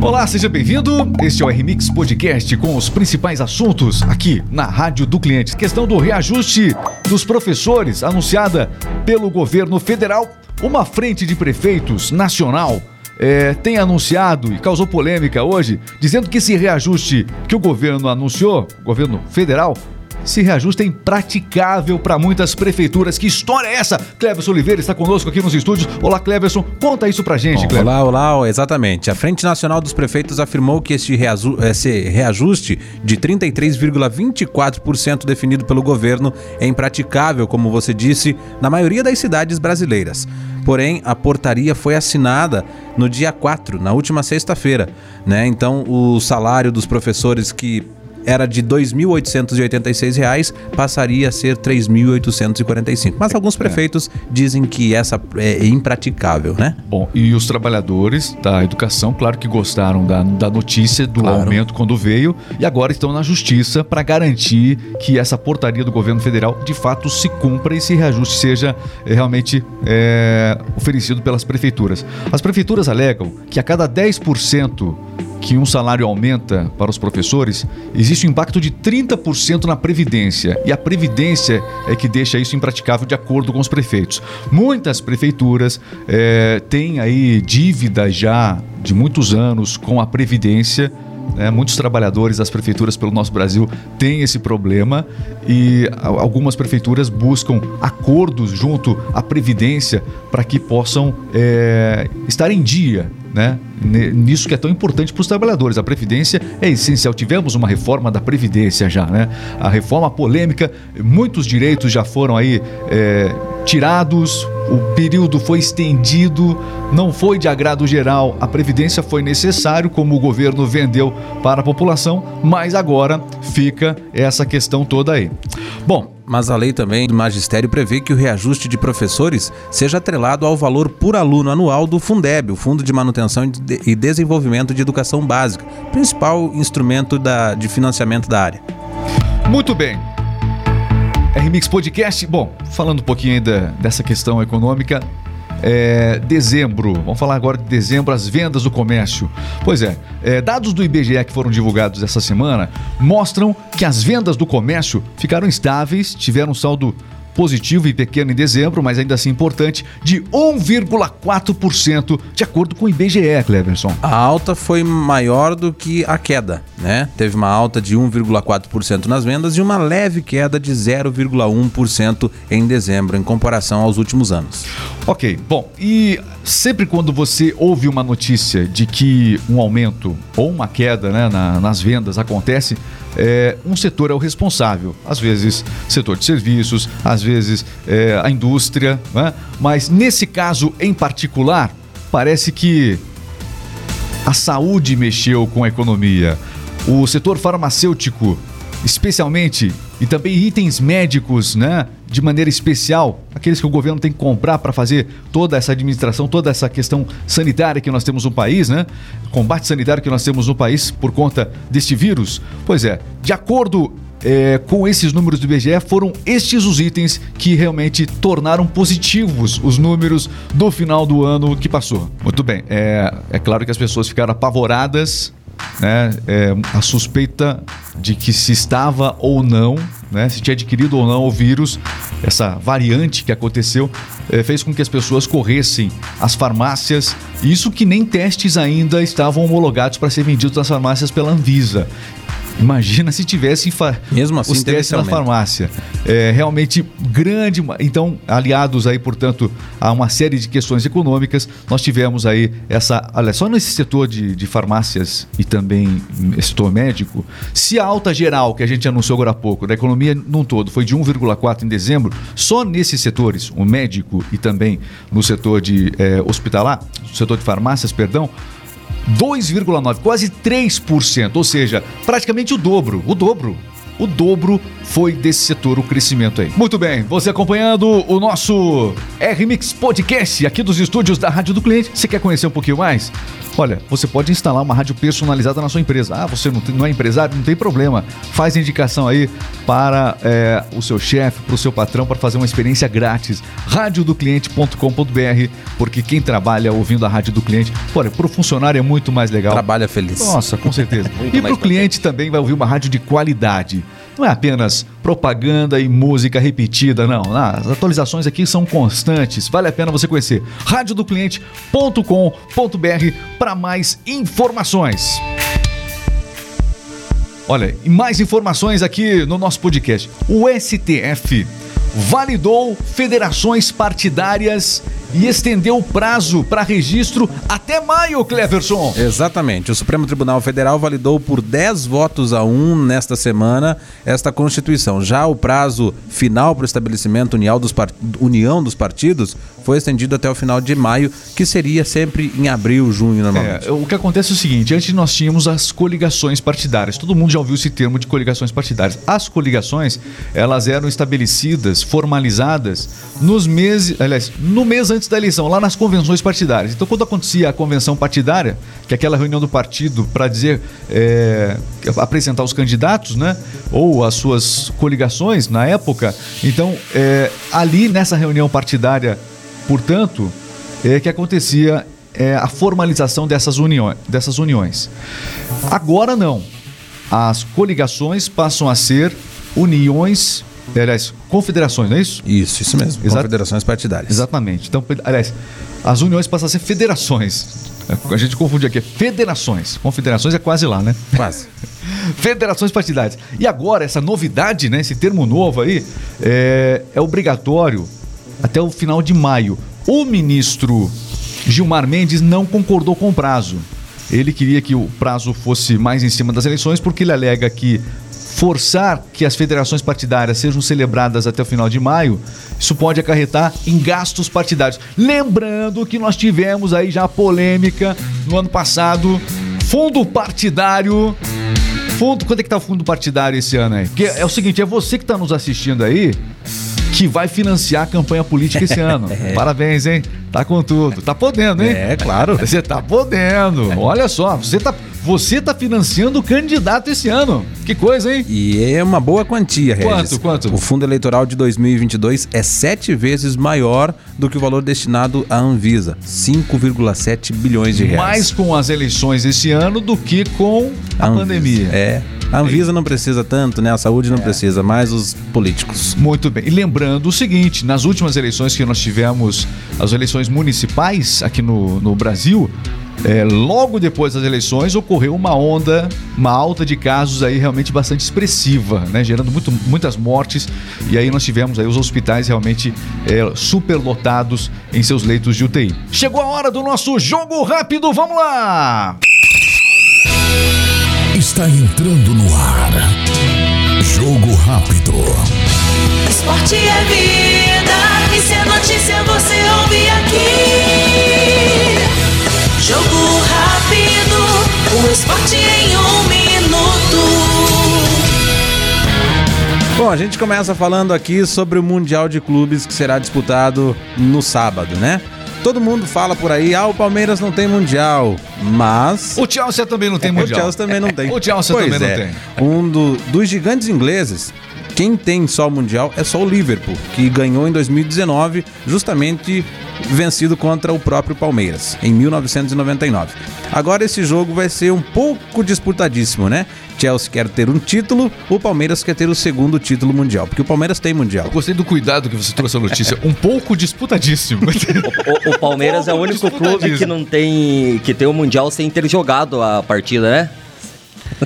Olá, seja bem-vindo. Este é o RMix Podcast com os principais assuntos aqui na Rádio do Cliente. Questão do reajuste dos professores anunciada pelo governo federal. Uma frente de prefeitos nacional é, tem anunciado e causou polêmica hoje, dizendo que esse reajuste que o governo anunciou, governo federal, esse reajuste é impraticável para muitas prefeituras. Que história é essa? Cleverson Oliveira está conosco aqui nos estúdios. Olá, Cleverson, conta isso pra gente, Bom, Olá, olá, exatamente. A Frente Nacional dos Prefeitos afirmou que esse, esse reajuste de 33,24% definido pelo governo é impraticável, como você disse, na maioria das cidades brasileiras. Porém, a portaria foi assinada no dia 4, na última sexta-feira. Né? Então, o salário dos professores que era de R$ 2.886, passaria a ser R$ 3.845. Mas alguns é. prefeitos é. dizem que essa é impraticável, né? Bom, e os trabalhadores da educação, claro que gostaram da, da notícia do claro. aumento quando veio e agora estão na justiça para garantir que essa portaria do governo federal de fato se cumpra e esse reajuste seja é, realmente é, oferecido pelas prefeituras. As prefeituras alegam que a cada 10% que um salário aumenta para os professores, existe um impacto de 30% na previdência. E a previdência é que deixa isso impraticável de acordo com os prefeitos. Muitas prefeituras é, têm aí dívidas já de muitos anos com a previdência. Né? Muitos trabalhadores das prefeituras pelo nosso Brasil têm esse problema e algumas prefeituras buscam acordos junto à Previdência para que possam é, estar em dia né? Nisso que é tão importante para os trabalhadores. A Previdência é essencial. Tivemos uma reforma da Previdência já, né? A reforma polêmica, muitos direitos já foram aí é, tirados, o período foi estendido, não foi de agrado geral. A Previdência foi necessário, como o governo vendeu para a população, mas agora fica essa questão toda aí. Bom, mas a lei também do magistério prevê que o reajuste de professores seja atrelado ao valor por aluno anual do Fundeb, o Fundo de Manutenção e Desenvolvimento de Educação Básica, principal instrumento da, de financiamento da área. Muito bem. RMix Podcast, bom, falando um pouquinho ainda dessa questão econômica, é, dezembro, vamos falar agora de dezembro, as vendas do comércio. Pois é, é, dados do IBGE que foram divulgados essa semana mostram que as vendas do comércio ficaram estáveis, tiveram um saldo positivo e pequeno em dezembro, mas ainda assim importante, de 1,4%, de acordo com o IBGE, Cleverson. A alta foi maior do que a queda, né? Teve uma alta de 1,4% nas vendas e uma leve queda de 0,1% em dezembro, em comparação aos últimos anos. Ok, bom, e sempre quando você ouve uma notícia de que um aumento ou uma queda né, na, nas vendas acontece, é, um setor é o responsável. Às vezes, setor de serviços, às vezes, é, a indústria. Né? Mas nesse caso em particular, parece que a saúde mexeu com a economia. O setor farmacêutico, especialmente, e também itens médicos, né? De maneira especial, aqueles que o governo tem que comprar para fazer toda essa administração, toda essa questão sanitária que nós temos no país, né? Combate sanitário que nós temos no país por conta deste vírus. Pois é, de acordo é, com esses números do IBGE, foram estes os itens que realmente tornaram positivos os números do final do ano que passou. Muito bem, é, é claro que as pessoas ficaram apavoradas né, é, a suspeita de que se estava ou não, né, se tinha adquirido ou não o vírus, essa variante que aconteceu, é, fez com que as pessoas corressem às farmácias, isso que nem testes ainda estavam homologados para ser vendidos nas farmácias pela Anvisa. Imagina se tivesse Mesmo assim, os testes na farmácia. É realmente grande. Então, aliados aí, portanto, a uma série de questões econômicas, nós tivemos aí essa. Olha, só nesse setor de, de farmácias e também setor médico, se a alta geral que a gente anunciou agora há pouco, da economia num todo, foi de 1,4 em dezembro, só nesses setores, o médico e também no setor de é, hospitalar, setor de farmácias, perdão, 2,9, quase 3%, ou seja, praticamente o dobro, o dobro. o dobro foi desse setor o crescimento aí. Muito bem, você acompanhando o nosso R-Mix Podcast aqui dos estúdios da Rádio do Cliente. Você quer conhecer um pouquinho mais? Olha, você pode instalar uma rádio personalizada na sua empresa. Ah, você não, tem, não é empresário? Não tem problema. Faz indicação aí para é, o seu chefe, para o seu patrão, para fazer uma experiência grátis. radiodocliente.com.br, porque quem trabalha ouvindo a rádio do cliente, olha, para o funcionário é muito mais legal. Trabalha feliz. Nossa, com certeza. e para o cliente também vai ouvir uma rádio de qualidade. Não é apenas propaganda e música repetida, não. As atualizações aqui são constantes. Vale a pena você conhecer radiodocliente.com.br para mais informações. Olha, e mais informações aqui no nosso podcast. O STF validou federações partidárias e estendeu o prazo para registro até maio, Cleverson. Exatamente. O Supremo Tribunal Federal validou por 10 votos a 1 nesta semana esta Constituição. Já o prazo final para o estabelecimento união dos, part... união dos partidos foi estendido até o final de maio, que seria sempre em abril, junho, normalmente. É, o que acontece é o seguinte: antes nós tínhamos as coligações partidárias. Todo mundo já ouviu esse termo de coligações partidárias. As coligações, elas eram estabelecidas, formalizadas nos meses, aliás, no mês antes da eleição, lá nas convenções partidárias. Então, quando acontecia a convenção partidária, que é aquela reunião do partido para dizer, é, apresentar os candidatos, né, ou as suas coligações na época, então, é, ali nessa reunião partidária, portanto, é que acontecia é, a formalização dessas uniões, dessas uniões. Agora não. As coligações passam a ser uniões aliás, confederações, não é isso? Isso, isso mesmo. Exato. Confederações partidárias. Exatamente. Então, aliás, as uniões passam a ser federações. A gente confunde aqui, federações. Confederações é quase lá, né? Quase. federações partidárias. E agora, essa novidade, né? Esse termo novo aí, é, é obrigatório até o final de maio. O ministro Gilmar Mendes não concordou com o prazo. Ele queria que o prazo fosse mais em cima das eleições, porque ele alega que forçar que as federações partidárias sejam celebradas até o final de maio, isso pode acarretar em gastos partidários. Lembrando que nós tivemos aí já a polêmica no ano passado, fundo partidário. Fundo, quanto é que tá o fundo partidário esse ano aí? Porque é o seguinte, é você que está nos assistindo aí que vai financiar a campanha política esse ano. é. Parabéns, hein? Tá com tudo. Tá podendo, hein? É, claro. Você tá podendo. Olha só, você tá você está financiando o candidato esse ano. Que coisa, hein? E é uma boa quantia, Regis. Quanto, quanto? O fundo eleitoral de 2022 é sete vezes maior do que o valor destinado à Anvisa, 5,7 bilhões de reais. Mais com as eleições esse ano do que com a, a pandemia. É. A Anvisa não precisa tanto, né? A saúde não é. precisa, mais os políticos. Muito bem. E lembrando o seguinte: nas últimas eleições que nós tivemos, as eleições municipais aqui no, no Brasil, é, logo depois das eleições ocorreu uma onda, uma alta de casos aí realmente bastante expressiva, né, gerando muito, muitas mortes e aí nós tivemos aí os hospitais realmente é, superlotados em seus leitos de UTI. Chegou a hora do nosso jogo rápido, vamos lá! Está entrando no ar. Jogo rápido. Esporte é vida, e se é notícia você ouve aqui. Jogo rápido, o esporte em um minuto. Bom, a gente começa falando aqui sobre o Mundial de Clubes que será disputado no sábado, né? Todo mundo fala por aí, ah, o Palmeiras não tem mundial, mas. O Chelsea também não tem mundial. O Chelsea também não tem. o Chelsea pois também é. não tem. Um do, dos gigantes ingleses, quem tem só o mundial é só o Liverpool, que ganhou em 2019, justamente vencido contra o próprio Palmeiras, em 1999. Agora esse jogo vai ser um pouco disputadíssimo, né? Chelsea quer ter um título, o Palmeiras quer ter o segundo título mundial, porque o Palmeiras tem mundial. Eu gostei do cuidado que você trouxe a notícia, um pouco disputadíssimo. o, o, o, Palmeiras um é o único clube que não tem que tem o mundial sem ter jogado a partida, né?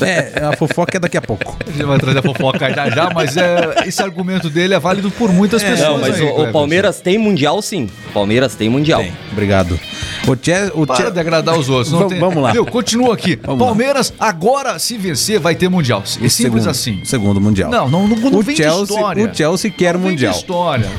É, a fofoca é daqui a pouco. A gente vai trazer a fofoca já já, mas é, esse argumento dele é válido por muitas é, pessoas. Não, mas aí, o, o, Palmeiras tem mundial sim. O Palmeiras tem mundial. Tem. Obrigado. O Che, o Para de agradar os outros. Vamos, tem... vamos lá. Continua aqui. Vamos Palmeiras, lá. agora, se vencer, vai ter mundial. É simples segundo, assim. Segundo mundial. Não, não, não, não o vem Chelsea, história. O Chelsea quer não mundial. Vem história.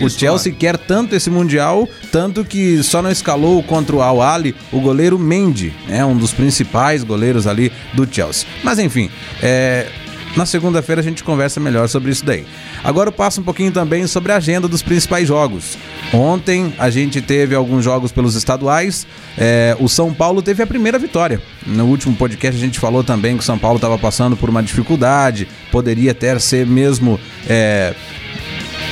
o Chelsea quer tanto esse mundial, tanto que só não escalou contra o Al Ali o goleiro Mendy, né, um dos principais goleiros ali do Chelsea. Mas enfim, é, Na segunda-feira a gente conversa melhor sobre isso daí. Agora eu passo um pouquinho também sobre a agenda dos principais jogos. Ontem a gente teve alguns jogos pelos estaduais. É, o São Paulo teve a primeira vitória. No último podcast a gente falou também que o São Paulo estava passando por uma dificuldade, poderia até ser mesmo. É,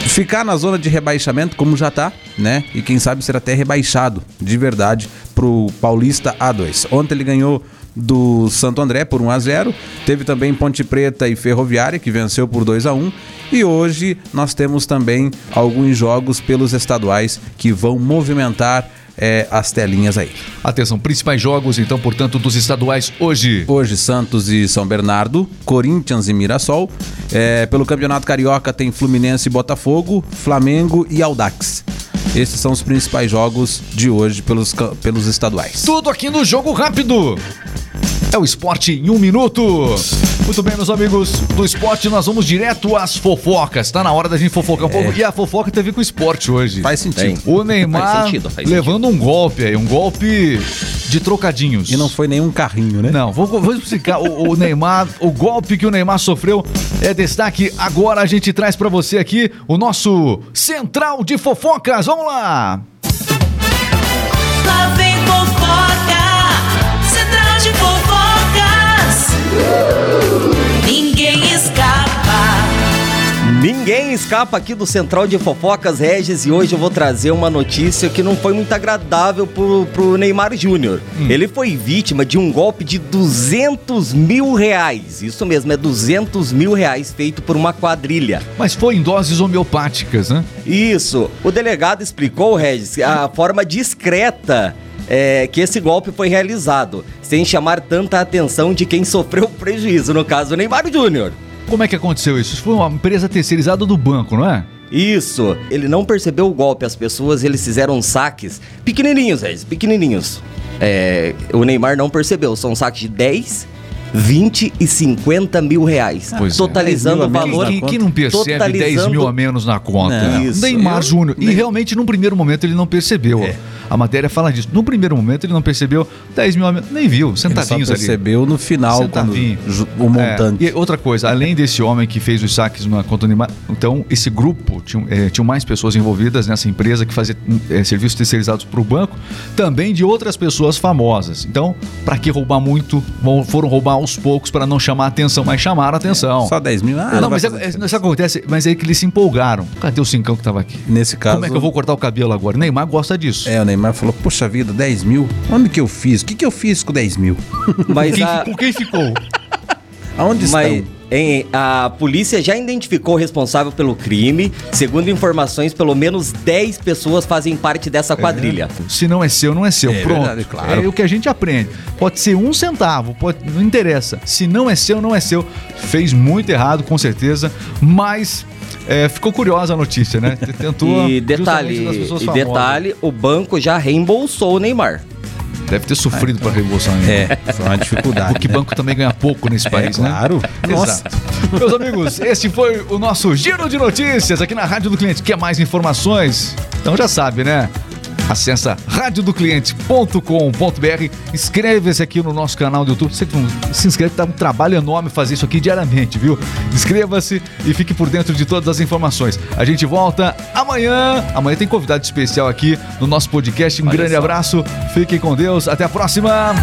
ficar na zona de rebaixamento, como já tá, né? E quem sabe ser até rebaixado de verdade pro Paulista A2. Ontem ele ganhou do Santo André por 1 a 0. Teve também Ponte Preta e Ferroviária que venceu por 2 a 1. E hoje nós temos também alguns jogos pelos estaduais que vão movimentar é, as telinhas aí. Atenção, principais jogos, então, portanto, dos estaduais hoje. Hoje, Santos e São Bernardo, Corinthians e Mirassol. É, pelo Campeonato Carioca tem Fluminense e Botafogo, Flamengo e Aldax. Esses são os principais jogos de hoje pelos, pelos estaduais. Tudo aqui no Jogo Rápido. É o esporte em um minuto. Muito bem, meus amigos do esporte, nós vamos direto às fofocas. Tá na hora da gente fofocar um pouco. E a fofoca teve com o esporte hoje. Faz sentido. Tem. O Neymar Faz sentido, faz levando um golpe aí, um golpe de trocadinhos. E não foi nenhum carrinho, né? Não, vou, vou explicar. O, o Neymar, o golpe que o Neymar sofreu é destaque. Agora a gente traz pra você aqui o nosso Central de Fofocas. Vamos! Lá Escapa aqui do Central de Fofocas Regis e hoje eu vou trazer uma notícia que não foi muito agradável pro, pro Neymar Júnior. Ele foi vítima de um golpe de 200 mil reais. Isso mesmo, é 200 mil reais feito por uma quadrilha. Mas foi em doses homeopáticas, né? Isso. O delegado explicou, Regis, a forma discreta é, que esse golpe foi realizado, sem chamar tanta atenção de quem sofreu o prejuízo, no caso, Neymar Júnior. Como é que aconteceu isso? Isso foi uma empresa terceirizada do banco, não é? Isso, ele não percebeu o golpe, as pessoas eles fizeram saques pequenininhos, Regis, pequenininhos. É, o Neymar não percebeu, são saques de 10, 20 e 50 mil reais, Pois é. totalizando o 10 mil a valor. Quem, quem não percebe 10 totalizando- mil a menos na conta? Não. Isso. Neymar Eu- Júnior. E realmente, num primeiro momento, ele não percebeu. É. A matéria fala disso. No primeiro momento, ele não percebeu 10 mil a menos. Nem viu, Ele só sentadinhos ali. percebeu no final, quando Sentadinho. o montante. É, e outra coisa, além desse homem que fez os saques na conta Neymar, então esse grupo tinha, eh, tinham mais pessoas envolvidas nessa empresa que fazia eh, serviços terceirizados para o banco, também de outras pessoas famosas. Então, para que roubar muito, vão- foram roubar aos poucos para não chamar atenção, mas chamaram atenção. Só 10 mil? Ah, não, vai mas é, é, acontece, mas é que eles se empolgaram. Cadê o cincão que tava aqui? Nesse caso. Como é que eu vou cortar o cabelo agora? Neymar gosta disso. É, o Neymar falou, poxa vida, 10 mil? Onde que eu fiz? O que, que eu fiz com 10 mil? Mas Quem, a, com quem ficou? Aonde Mas estão? em- a polícia já identificou o responsável pelo crime. Segundo informações, pelo menos 10 pessoas fazem parte dessa quadrilha. Se não é seu, não é seu. É Pronto. verdade, claro. É o que a gente aprende. Pode ser um centavo, pode, não interessa. Se não é seu, não é seu. Fez muito errado, com certeza, mas é, ficou curiosa a notícia, né? Tentou E detalhe, e detalhe, o banco já reembolsou o Neymar. Deve ter sofrido para reembolsar. né? É, foi uma dificuldade. Porque né? banco também ganha pouco nesse país, né? claro. Nossa. Exato. Meus amigos, esse foi o nosso giro de notícias aqui na Rádio do Cliente. Quer mais informações? Então já sabe, né? Acesse radiodocliente.com.br, inscreva-se aqui no nosso canal do YouTube. Você se inscreve, tá um trabalho enorme fazer isso aqui diariamente, viu? Inscreva-se e fique por dentro de todas as informações. A gente volta amanhã. Amanhã tem convidado especial aqui no nosso podcast. Um grande só. abraço, fiquem com Deus, até a próxima.